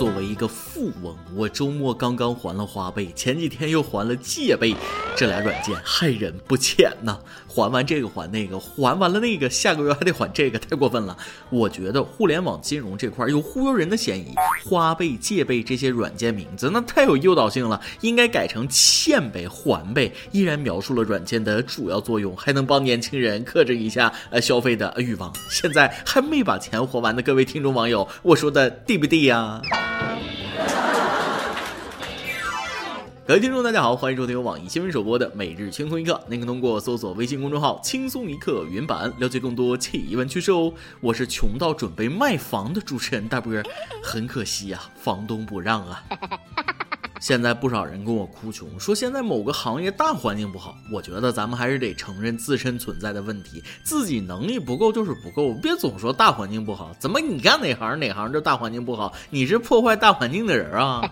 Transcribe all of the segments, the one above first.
作为一个富翁，我周末刚刚还了花呗，前几天又还了借呗，这俩软件害人不浅呐！还完这个还那个，还完了那个，下个月还得还这个，太过分了。我觉得互联网金融这块有忽悠人的嫌疑，花呗、借呗这些软件名字那太有诱导性了，应该改成欠呗、还呗，依然描述了软件的主要作用，还能帮年轻人克制一下呃消费的欲望。现在还没把钱还完的各位听众网友，我说的对不对呀？各位听众，大家好，欢迎收听由网易新闻首播的《每日轻松一刻》，您可通过搜索微信公众号“轻松一刻”原版了解更多奇闻趣事哦。我是穷到准备卖房的主持人大波，很可惜呀，房东不让啊。现在不少人跟我哭穷，说现在某个行业大环境不好。我觉得咱们还是得承认自身存在的问题，自己能力不够就是不够，别总说大环境不好。怎么你干哪行哪行就大环境不好？你是破坏大环境的人啊？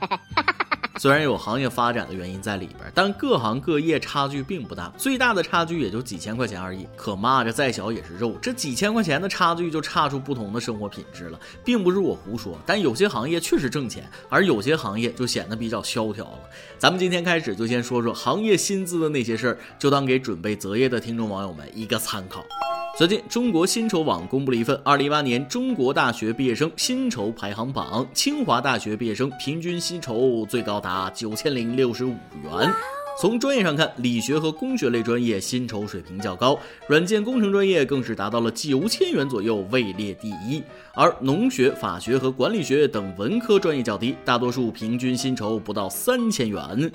虽然有行业发展的原因在里边，但各行各业差距并不大，最大的差距也就几千块钱而已。可蚂蚱再小也是肉，这几千块钱的差距就差出不同的生活品质了，并不是我胡说。但有些行业确实挣钱，而有些行业就显得比较萧条了。咱们今天开始就先说说行业薪资的那些事儿，就当给准备择业的听众网友们一个参考。最近，中国薪酬网公布了一份二零一八年中国大学毕业生薪酬排行榜，清华大学毕业生平均薪酬最高达九千零六十五元。从专业上看，理学和工学类专业薪酬水平较高，软件工程专业更是达到了九千元左右，位列第一。而农学、法学和管理学等文科专业较低，大多数平均薪酬不到三千元。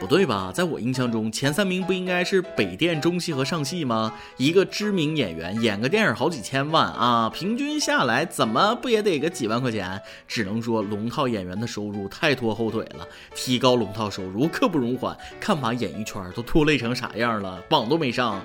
不对吧？在我印象中，前三名不应该是北电、中戏和上戏吗？一个知名演员演个电影好几千万啊，平均下来怎么不也得个几万块钱？只能说龙套演员的收入太拖后腿了，提高龙套收入刻不容缓。看。把演艺圈都拖累成啥样了，榜都没上。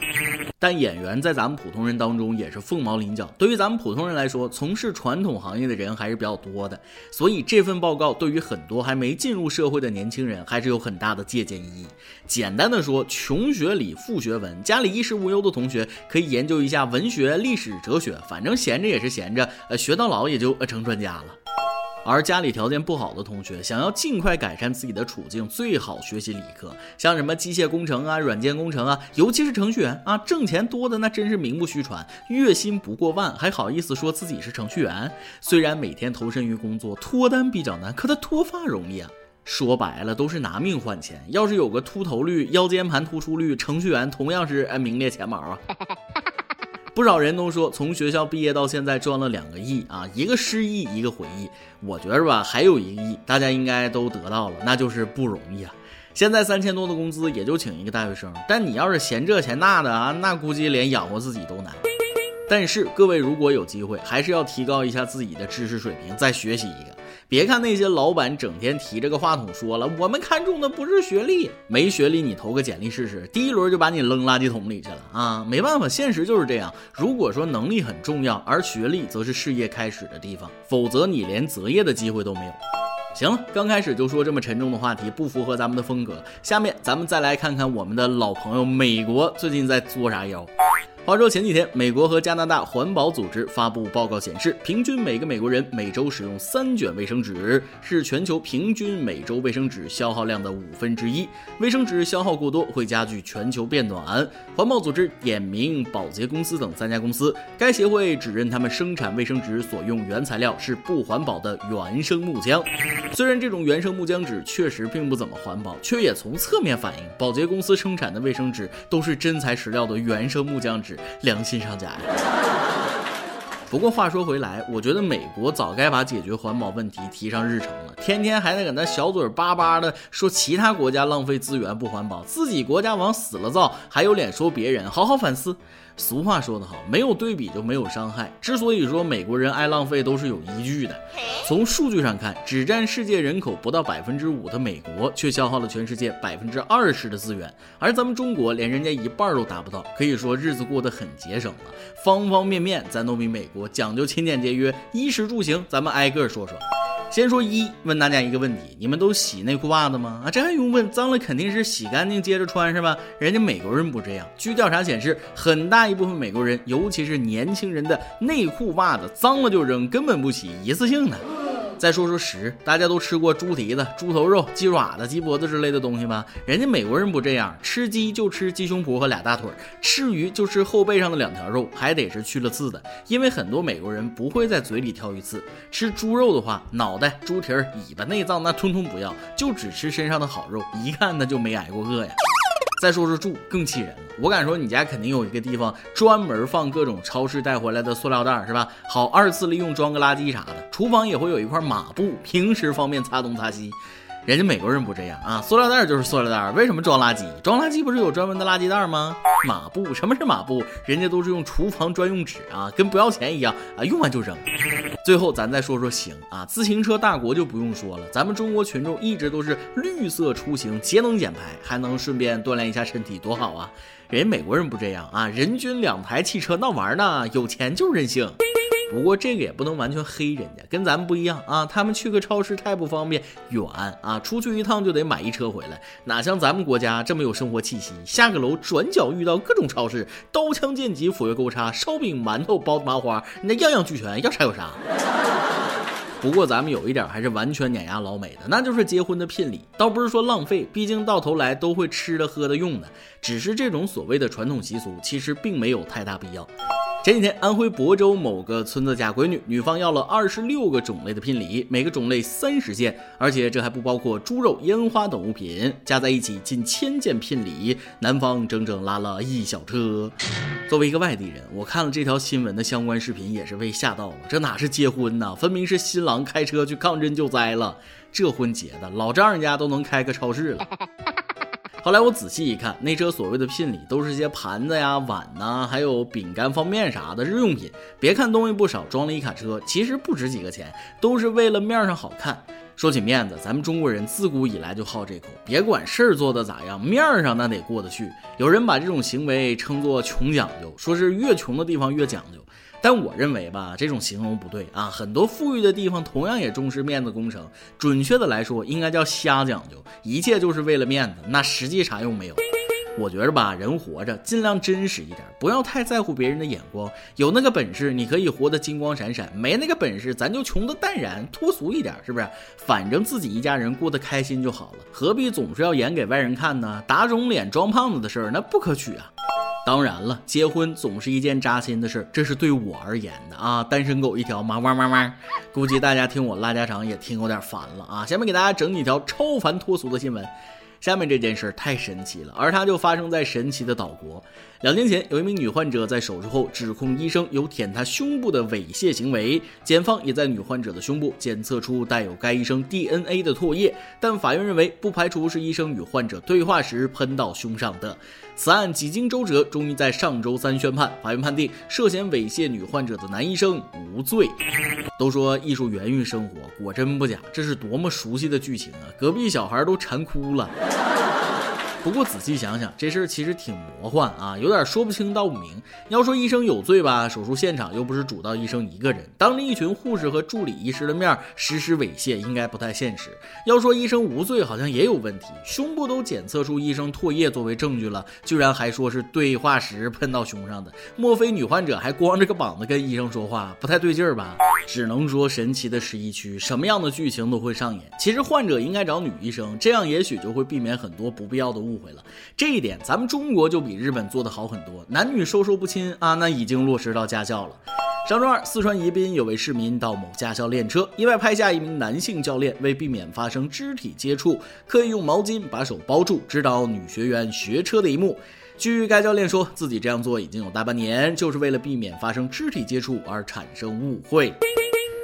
但演员在咱们普通人当中也是凤毛麟角。对于咱们普通人来说，从事传统行业的人还是比较多的。所以这份报告对于很多还没进入社会的年轻人还是有很大的借鉴意义。简单的说，穷学理，富学文，家里衣食无忧的同学可以研究一下文学、历史、哲学，反正闲着也是闲着，呃，学到老也就呃成专家了。而家里条件不好的同学，想要尽快改善自己的处境，最好学习理科，像什么机械工程啊、软件工程啊，尤其是程序员啊，挣钱多的那真是名不虚传，月薪不过万，还好意思说自己是程序员。虽然每天投身于工作，脱单比较难，可他脱发容易啊。说白了，都是拿命换钱。要是有个秃头率、腰间盘突出率，程序员同样是名列前茅啊。不少人都说，从学校毕业到现在赚了两个亿啊，一个失忆，一个回忆。我觉着吧，还有一个亿，大家应该都得到了，那就是不容易啊。现在三千多的工资也就请一个大学生，但你要是嫌这嫌那的啊，那估计连养活自己都难。但是各位如果有机会，还是要提高一下自己的知识水平，再学习一个。别看那些老板整天提着个话筒说了，我们看中的不是学历，没学历你投个简历试试，第一轮就把你扔垃圾桶里去了啊！没办法，现实就是这样。如果说能力很重要，而学历则是事业开始的地方，否则你连择业的机会都没有。行了，刚开始就说这么沉重的话题，不符合咱们的风格。下面咱们再来看看我们的老朋友美国最近在作啥妖。话说前几天，美国和加拿大环保组织发布报告显示，平均每个美国人每周使用三卷卫生纸，是全球平均每周卫生纸消耗量的五分之一。卫生纸消耗过多会加剧全球变暖。环保组织点名保洁公司等三家公司，该协会指认他们生产卫生纸所用原材料是不环保的原生木浆。虽然这种原生木浆纸确实并不怎么环保，却也从侧面反映保洁公司生产的卫生纸都是真材实料的原生木浆纸。良心商家呀！不过话说回来，我觉得美国早该把解决环保问题提上日程了，天天还在搁那小嘴巴巴的说其他国家浪费资源不环保，自己国家往死了造，还有脸说别人？好好反思。俗话说得好，没有对比就没有伤害。之所以说美国人爱浪费，都是有依据的。从数据上看，只占世界人口不到百分之五的美国，却消耗了全世界百分之二十的资源，而咱们中国连人家一半都达不到，可以说日子过得很节省了。方方面面，咱都比美国讲究勤俭节约，衣食住行，咱们挨个说说。先说一，问大家一个问题：你们都洗内裤袜子吗？啊，这还用问？脏了肯定是洗干净接着穿是吧？人家美国人不这样。据调查显示，很大一部分美国人，尤其是年轻人的内裤袜子脏了就扔，根本不洗，一次性的。再说说食，大家都吃过猪蹄子、猪头肉、鸡爪子、鸡脖子之类的东西吧？人家美国人不这样，吃鸡就吃鸡胸脯和俩大腿，吃鱼就吃后背上的两条肉，还得是去了刺的，因为很多美国人不会在嘴里挑鱼刺。吃猪肉的话，脑袋、猪蹄儿、尾巴、内脏那通通不要，就只吃身上的好肉，一看那就没挨过饿呀。再说说住，更气人。我敢说，你家肯定有一个地方专门放各种超市带回来的塑料袋，是吧？好二次利用，装个垃圾啥的。厨房也会有一块抹布，平时方便擦东擦西。人家美国人不这样啊，塑料袋就是塑料袋，为什么装垃圾？装垃圾不是有专门的垃圾袋吗？抹布，什么是抹布？人家都是用厨房专用纸啊，跟不要钱一样啊，用完就扔。最后咱再说说行啊，自行车大国就不用说了，咱们中国群众一直都是绿色出行，节能减排，还能顺便锻炼一下身体，多好啊！人家美国人不这样啊，人均两台汽车闹玩呢，有钱就任性。不过这个也不能完全黑人家，跟咱们不一样啊。他们去个超市太不方便，远啊，出去一趟就得买一车回来，哪像咱们国家这么有生活气息。下个楼转角遇到各种超市，刀枪剑戟斧钺钩叉，烧饼馒头包子麻花，那样样俱全，要啥有啥。不过咱们有一点还是完全碾压老美的，那就是结婚的聘礼，倒不是说浪费，毕竟到头来都会吃的喝的用的，只是这种所谓的传统习俗，其实并没有太大必要。前几天，安徽亳州某个村子嫁闺女，女方要了二十六个种类的聘礼，每个种类三十件，而且这还不包括猪肉、烟花等物品，加在一起近千件聘礼，男方整整拉了一小车。作为一个外地人，我看了这条新闻的相关视频，也是被吓到了。这哪是结婚呐，分明是新郎开车去抗震救灾了。这婚结的，老丈人家都能开个超市了。后来我仔细一看，那车所谓的聘礼都是些盘子呀、碗呐，还有饼干、方便面啥的日用品。别看东西不少，装了一卡车，其实不值几个钱，都是为了面上好看。说起面子，咱们中国人自古以来就好这口，别管事儿做的咋样，面上那得过得去。有人把这种行为称作穷讲究，说是越穷的地方越讲究。但我认为吧，这种形容不对啊！很多富裕的地方同样也重视面子工程，准确的来说，应该叫瞎讲究，一切就是为了面子，那实际啥用没有？我觉着吧，人活着尽量真实一点，不要太在乎别人的眼光。有那个本事，你可以活得金光闪闪；没那个本事，咱就穷得淡然脱俗一点，是不是？反正自己一家人过得开心就好了，何必总是要演给外人看呢？打肿脸装胖子的事儿，那不可取啊！当然了，结婚总是一件扎心的事，这是对我而言的啊，单身狗一条，嘛哇哇哇。估计大家听我拉家常也听有点烦了啊。下面给大家整几条超凡脱俗的新闻。下面这件事太神奇了，而它就发生在神奇的岛国。两年前，有一名女患者在手术后指控医生有舔她胸部的猥亵行为，检方也在女患者的胸部检测出带有该医生 DNA 的唾液，但法院认为不排除是医生与患者对话时喷到胸上的。此案几经周折，终于在上周三宣判，法院判定涉嫌猥亵女患者的男医生无罪。都说艺术源于生活，果真不假，这是多么熟悉的剧情啊！隔壁小孩都馋哭了。不过仔细想想，这事儿其实挺魔幻啊，有点说不清道不明。要说医生有罪吧，手术现场又不是主刀医生一个人，当着一群护士和助理医师的面实施猥亵，应该不太现实。要说医生无罪，好像也有问题，胸部都检测出医生唾液作为证据了，居然还说是对话时喷到胸上的，莫非女患者还光着个膀子跟医生说话，不太对劲儿吧？只能说神奇的十一区，什么样的剧情都会上演。其实患者应该找女医生，这样也许就会避免很多不必要的误。误会了，这一点咱们中国就比日本做得好很多，男女授受不亲啊，那已经落实到驾校了。上周二，四川宜宾有位市民到某驾校练车，意外拍下一名男性教练为避免发生肢体接触，刻意用毛巾把手包住，指导女学员学车的一幕。据该教练说，自己这样做已经有大半年，就是为了避免发生肢体接触而产生误会。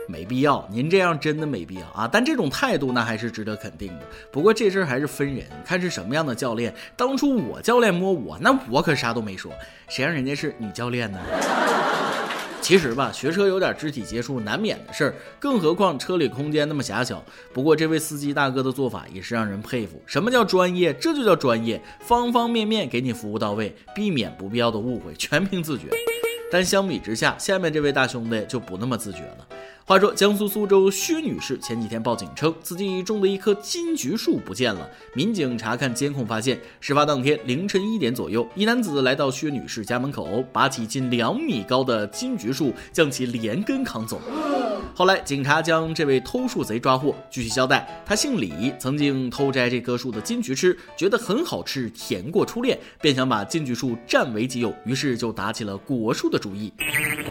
没必要，您这样真的没必要啊！但这种态度那还是值得肯定的。不过这事儿还是分人，看是什么样的教练。当初我教练摸我，那我可啥都没说，谁让人家是女教练呢？其实吧，学车有点肢体接触难免的事儿，更何况车里空间那么狭小。不过这位司机大哥的做法也是让人佩服。什么叫专业？这就叫专业，方方面面给你服务到位，避免不必要的误会，全凭自觉。但相比之下，下面这位大兄弟就不那么自觉了。话说，江苏苏州薛女士前几天报警称，自己种的一棵金桔树不见了。民警查看监控发现，事发当天凌晨一点左右，一男子来到薛女士家门口，拔起近两米高的金桔树，将其连根扛走。后来，警察将这位偷树贼抓获。据其交代，他姓李，曾经偷摘这棵树的金桔吃，觉得很好吃，甜过初恋，便想把金桔树占为己有，于是就打起了果树的主意。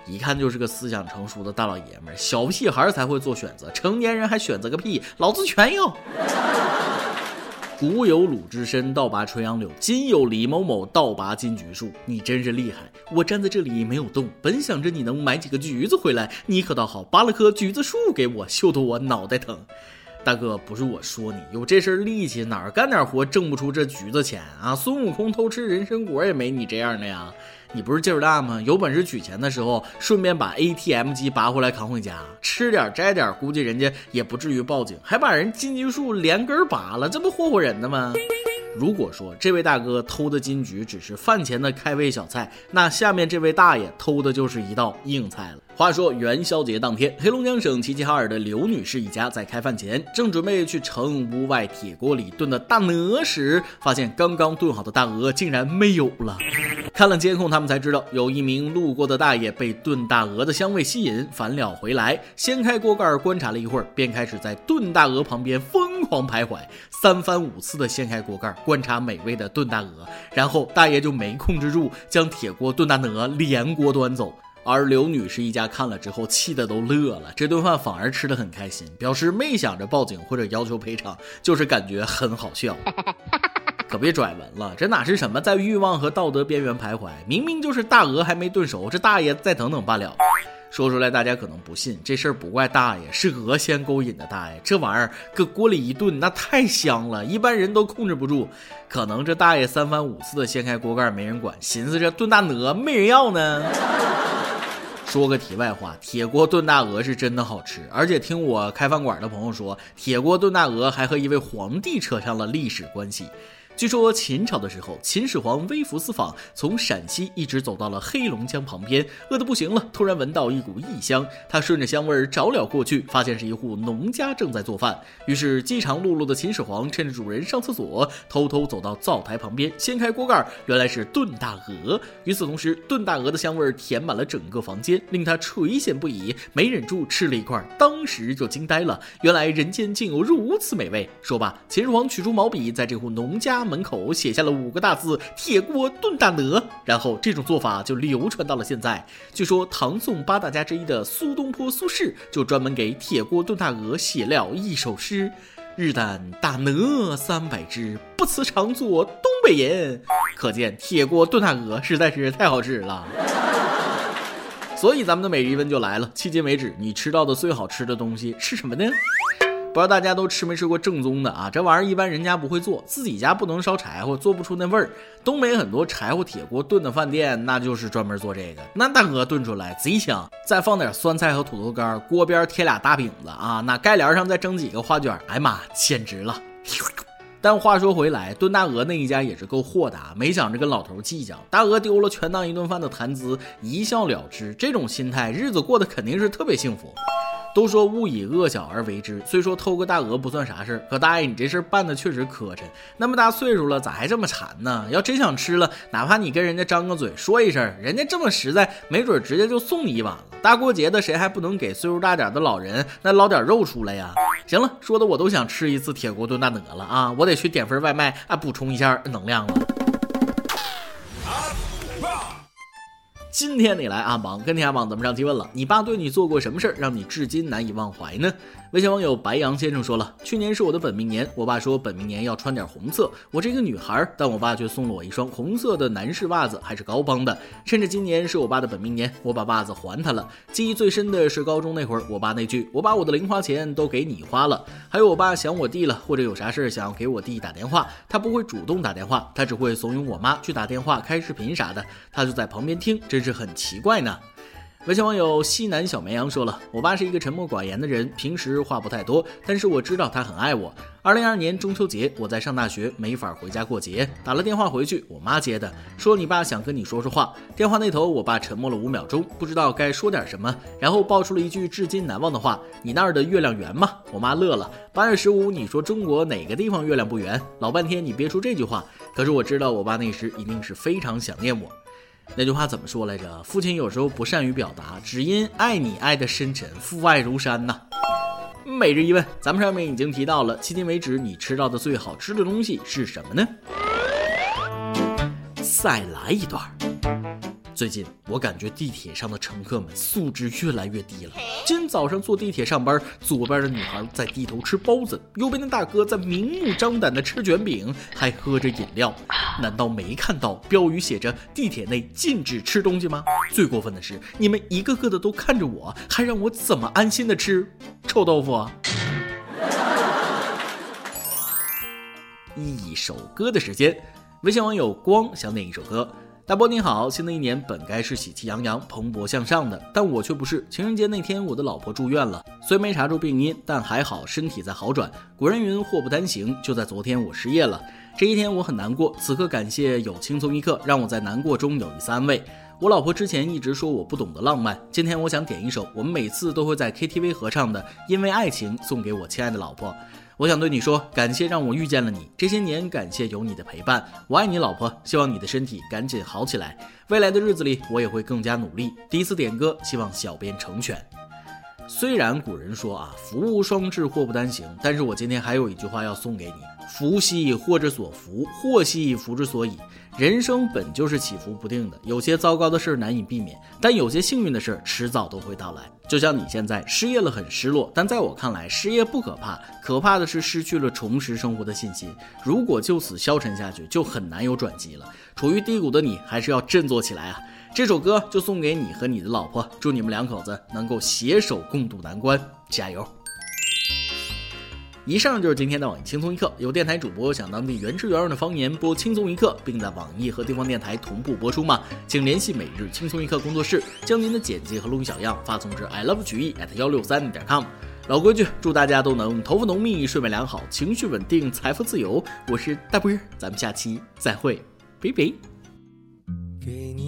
一看就是个思想成熟的大老爷们儿，小屁孩才会做选择，成年人还选择个屁，老子全要。古有鲁智深倒拔垂杨柳，今有李某某倒拔金桔树，你真是厉害！我站在这里没有动，本想着你能买几个橘子回来，你可倒好，拔了棵橘子树给我，秀得我脑袋疼。大哥，不是我说你，有这身力气，哪儿干点活挣不出这橘子钱啊？孙悟空偷吃人参果也没你这样的呀！你不是劲儿大吗？有本事取钱的时候，顺便把 ATM 机拔回来扛回家，吃点摘点，估计人家也不至于报警，还把人金桔树连根拔了，这不霍霍人呢吗？如果说这位大哥偷的金桔只是饭前的开胃小菜，那下面这位大爷偷的就是一道硬菜了。话说元宵节当天，黑龙江省齐齐哈尔的刘女士一家在开饭前，正准备去盛屋外铁锅里炖的大鹅时，发现刚刚炖好的大鹅竟然没有了。看了监控，他们才知道有一名路过的大爷被炖大鹅的香味吸引，返了回来，掀开锅盖观察了一会儿，便开始在炖大鹅旁边疯疯狂徘徊，三番五次的掀开锅盖观察美味的炖大鹅，然后大爷就没控制住，将铁锅炖大鹅连锅端走。而刘女士一家看了之后，气得都乐了，这顿饭反而吃得很开心，表示没想着报警或者要求赔偿，就是感觉很好笑。可别拽文了，这哪是什么在欲望和道德边缘徘徊？明明就是大鹅还没炖熟，这大爷再等等罢了。说出来大家可能不信，这事儿不怪大爷，是鹅先勾引的大爷。这玩意儿搁锅里一炖，那太香了，一般人都控制不住。可能这大爷三番五次的掀开锅盖没人管，寻思着炖大鹅没人要呢。说个题外话，铁锅炖大鹅是真的好吃，而且听我开饭馆的朋友说，铁锅炖大鹅还和一位皇帝扯上了历史关系。据说秦朝的时候，秦始皇微服私访，从陕西一直走到了黑龙江旁边，饿得不行了，突然闻到一股异香，他顺着香味找了过去，发现是一户农家正在做饭。于是饥肠辘辘的秦始皇趁着主人上厕所，偷偷走到灶台旁边，掀开锅盖，原来是炖大鹅。与此同时，炖大鹅的香味填满了整个房间，令他垂涎不已，没忍住吃了一块，当时就惊呆了，原来人间竟有如此美味。说罢，秦始皇取出毛笔，在这户农家。门口写下了五个大字“铁锅炖大鹅”，然后这种做法就流传到了现在。据说唐宋八大家之一的苏东坡苏轼就专门给铁锅炖大鹅写了一首诗：“日啖大鹅三百只，不辞常作东北人。”可见铁锅炖大鹅实在是太好吃了。所以咱们的每日一问就来了：迄今为止你吃到的最好吃的东西是什么呢？不知道大家都吃没吃过正宗的啊？这玩意儿一般人家不会做，自己家不能烧柴火，做不出那味儿。东北很多柴火铁锅炖的饭店，那就是专门做这个。那大鹅炖出来贼香，再放点酸菜和土豆干，锅边贴俩大饼子啊，那盖帘上再蒸几个花卷，哎妈，简直了！但话说回来，炖大鹅那一家也是够豁达，没想着跟老头计较，大鹅丢了全当一顿饭的谈资，一笑了之。这种心态，日子过得肯定是特别幸福。都说勿以恶小而为之，虽说偷个大鹅不算啥事儿，可大爷你这事儿办的确实磕碜。那么大岁数了，咋还这么馋呢？要真想吃了，哪怕你跟人家张个嘴说一声，人家这么实在，没准直接就送你一碗了。大过节的，谁还不能给岁数大点的老人那捞点肉出来呀？行了，说的我都想吃一次铁锅炖大鹅了啊！我得去点份外卖啊，补充一下能量了。今天你来阿榜跟天下榜怎么上提问了，你爸对你做过什么事儿让你至今难以忘怀呢？微信网友白羊先生说了，去年是我的本命年，我爸说本命年要穿点红色。我是一个女孩，但我爸却送了我一双红色的男士袜子，还是高帮的。趁着今年是我爸的本命年，我把袜子还他了。记忆最深的是高中那会儿，我爸那句“我把我的零花钱都给你花了”。还有我爸想我弟了，或者有啥事想要给我弟打电话，他不会主动打电话，他只会怂恿我妈去打电话、开视频啥的，他就在旁边听，真是很奇怪呢。微信网友西南小绵羊说了：“我爸是一个沉默寡言的人，平时话不太多，但是我知道他很爱我。二零二二年中秋节，我在上大学，没法回家过节，打了电话回去，我妈接的，说你爸想跟你说说话。电话那头，我爸沉默了五秒钟，不知道该说点什么，然后爆出了一句至今难忘的话：你那儿的月亮圆吗？我妈乐了。八月十五，你说中国哪个地方月亮不圆？老半天你憋出这句话，可是我知道我爸那时一定是非常想念我。”那句话怎么说来着？父亲有时候不善于表达，只因爱你爱的深沉，父爱如山呐。每日一问，咱们上面已经提到了，迄今为止你吃到的最好吃的东西是什么呢？再来一段。最近我感觉地铁上的乘客们素质越来越低了。今天早上坐地铁上班，左边的女孩在低头吃包子，右边的大哥在明目张胆的吃卷饼，还喝着饮料。难道没看到标语写着地铁内禁止吃东西吗？最过分的是，你们一个个的都看着我，还让我怎么安心的吃臭豆腐？啊？一首歌的时间，微信网友光想点一首歌。大波你好，新的一年本该是喜气洋洋、蓬勃向上的，但我却不是。情人节那天，我的老婆住院了，虽没查出病因，但还好身体在好转。古人云祸不单行，就在昨天我失业了，这一天我很难过。此刻感谢有轻松一刻，让我在难过中有一丝安慰。我老婆之前一直说我不懂得浪漫，今天我想点一首我们每次都会在 KTV 合唱的《因为爱情》，送给我亲爱的老婆。我想对你说，感谢让我遇见了你。这些年，感谢有你的陪伴。我爱你，老婆。希望你的身体赶紧好起来。未来的日子里，我也会更加努力。第一次点歌，希望小编成全。虽然古人说啊，福无双至，祸不单行，但是我今天还有一句话要送给你：福兮祸之所伏，祸兮福之所倚。人生本就是起伏不定的，有些糟糕的事难以避免，但有些幸运的事迟早都会到来。就像你现在失业了，很失落，但在我看来，失业不可怕，可怕的是失去了重拾生活的信心。如果就此消沉下去，就很难有转机了。处于低谷的你，还是要振作起来啊！这首歌就送给你和你的老婆，祝你们两口子能够携手共度难关，加油！以上就是今天的网易轻松一刻。有电台主播想当地原汁原味的方言播轻松一刻，并在网易和地方电台同步播出吗？请联系每日轻松一刻工作室，将您的简介和录音小样发送至 i love 曲艺 at 幺六三点 com。老规矩，祝大家都能头发浓密、睡眠良好、情绪稳定、财富自由。我是大波儿，咱们下期再会，拜拜。给你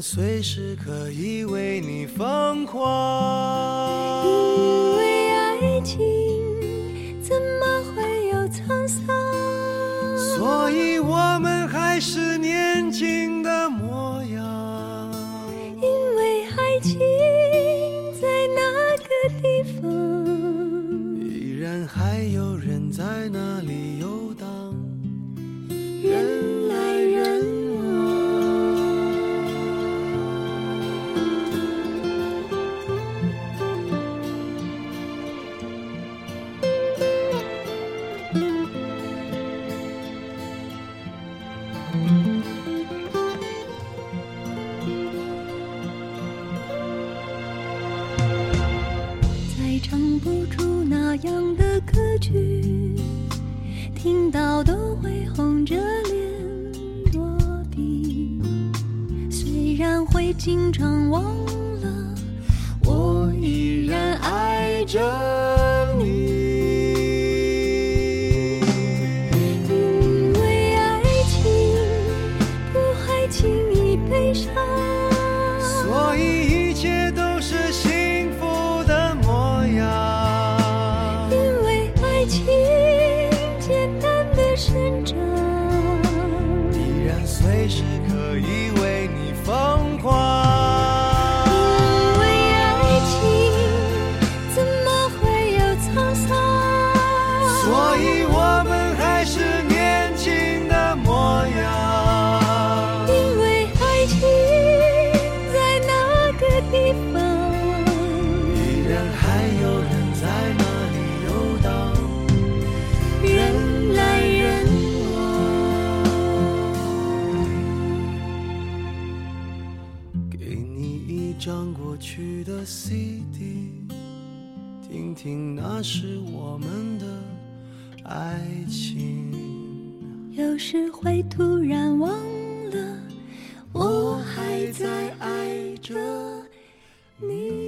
随时可以为你疯狂。听听，那是我们的爱情，有时会突然忘了，我还在爱着你。